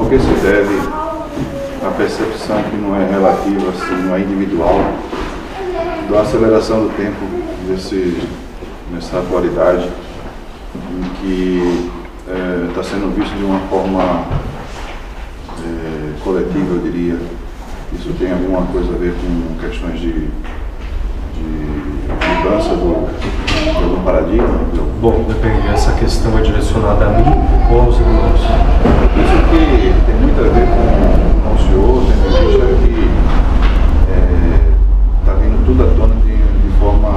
Ao que se deve a percepção que não é relativa, assim, não é individual, da aceleração do tempo desse, nessa atualidade, em que está é, sendo visto de uma forma é, coletiva, eu diria. Isso tem alguma coisa a ver com questões de, de mudança do, do paradigma? Bom, depende. Essa questão é direcionada a mim ou aos irmãos? Isso que tem muito a ver com, com o senhor, tem visto é que está é, vindo tudo à tona de, de forma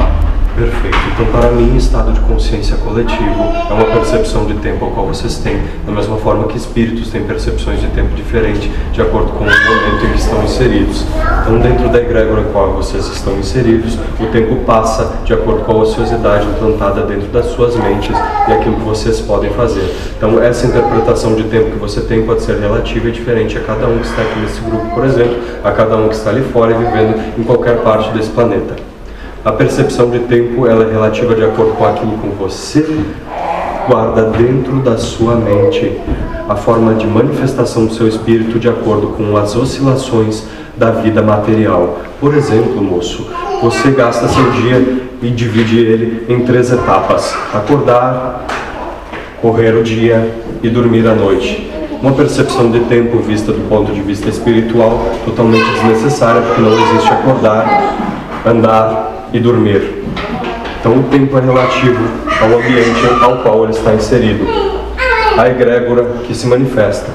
Perfeito. Então, para mim, estado de consciência coletivo é uma percepção de tempo ao qual vocês têm, da mesma forma que espíritos têm percepções de tempo diferente, de acordo com o momento em que estão inseridos. Então, dentro da egrégora em qual vocês estão inseridos, o tempo passa de acordo com a ociosidade implantada dentro das suas mentes e aquilo que vocês podem fazer. Então, essa interpretação de tempo que você tem pode ser relativa e diferente a cada um que está aqui nesse grupo, por exemplo, a cada um que está ali fora e vivendo em qualquer parte desse planeta. A percepção de tempo ela é relativa de acordo com aquilo que você guarda dentro da sua mente, a forma de manifestação do seu espírito de acordo com as oscilações da vida material. Por exemplo, moço, você gasta seu dia e divide ele em três etapas: acordar, correr o dia e dormir à noite. Uma percepção de tempo vista do ponto de vista espiritual totalmente desnecessária, porque não existe acordar, andar, e dormir. Então o tempo é relativo ao ambiente ao qual ele está inserido. A egrégora que se manifesta.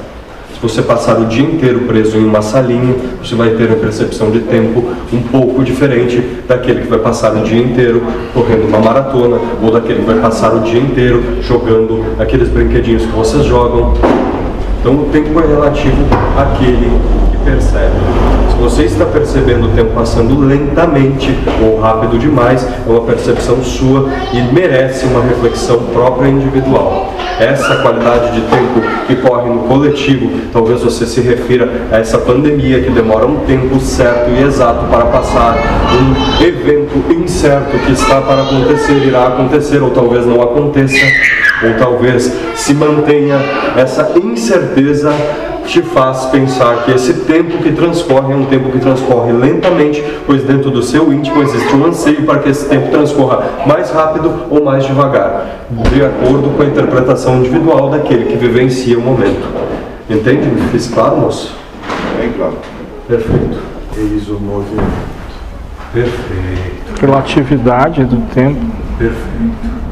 Se você passar o dia inteiro preso em uma salinha, você vai ter uma percepção de tempo um pouco diferente daquele que vai passar o dia inteiro correndo uma maratona ou daquele que vai passar o dia inteiro jogando aqueles brinquedinhos que vocês jogam. Então o tempo é relativo àquele percebe você está percebendo o tempo passando lentamente ou rápido demais, é uma percepção sua e merece uma reflexão própria individual. Essa qualidade de tempo que corre no coletivo, talvez você se refira a essa pandemia que demora um tempo certo e exato para passar, um evento incerto que está para acontecer, irá acontecer ou talvez não aconteça, ou talvez se mantenha essa incerteza te faz pensar que esse tempo que transcorre é um tempo que transcorre lentamente, pois dentro do seu íntimo existe um anseio para que esse tempo transcorra mais rápido ou mais devagar, de acordo com a interpretação individual daquele que vivencia o momento. Entende? Me fiz claro, moço? Bem claro. Perfeito. Eis o movimento. Perfeito. Relatividade do tempo. Perfeito.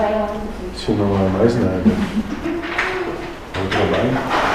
vai. Se não há mais nada. Vamos trabalho.